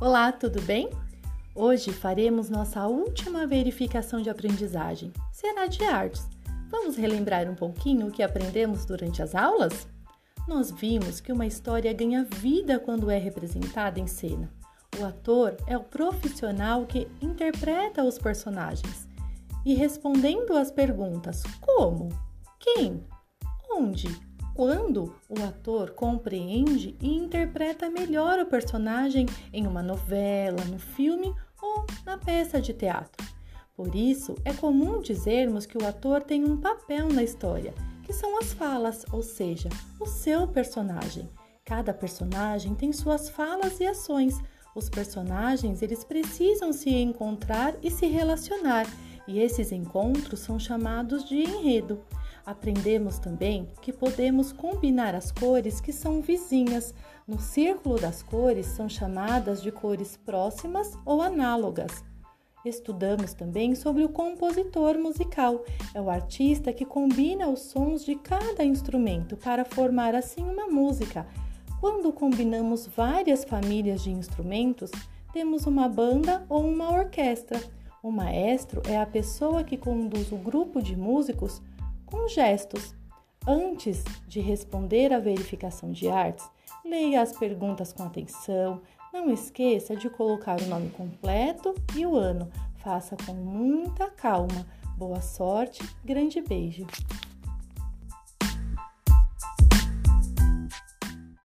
Olá, tudo bem? Hoje faremos nossa última verificação de aprendizagem. Será de artes. Vamos relembrar um pouquinho o que aprendemos durante as aulas? Nós vimos que uma história ganha vida quando é representada em cena. O ator é o profissional que interpreta os personagens. E respondendo às perguntas como, quem, onde, quando o ator compreende e interpreta melhor o personagem em uma novela, no filme ou na peça de teatro. Por isso, é comum dizermos que o ator tem um papel na história, que são as falas, ou seja, o seu personagem. Cada personagem tem suas falas e ações. Os personagens, eles precisam se encontrar e se relacionar, e esses encontros são chamados de enredo. Aprendemos também que podemos combinar as cores que são vizinhas. No círculo das cores são chamadas de cores próximas ou análogas. Estudamos também sobre o compositor musical. É o artista que combina os sons de cada instrumento para formar assim uma música. Quando combinamos várias famílias de instrumentos, temos uma banda ou uma orquestra. O maestro é a pessoa que conduz o grupo de músicos com gestos. Antes de responder à verificação de artes, leia as perguntas com atenção. Não esqueça de colocar o nome completo e o ano. Faça com muita calma. Boa sorte, grande beijo.